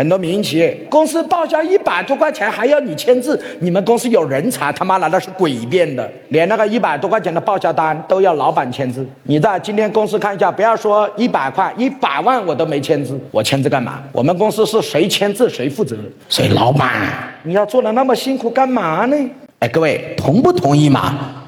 很多民营企业公司报销一百多块钱还要你签字，你们公司有人才？他妈难道是诡辩的？连那个一百多块钱的报销单都要老板签字？你在今天公司看一下，不要说一百块，一百万我都没签字，我签字干嘛？我们公司是谁签字谁负责？谁老板？你要做的那么辛苦干嘛呢？哎，各位同不同意嘛？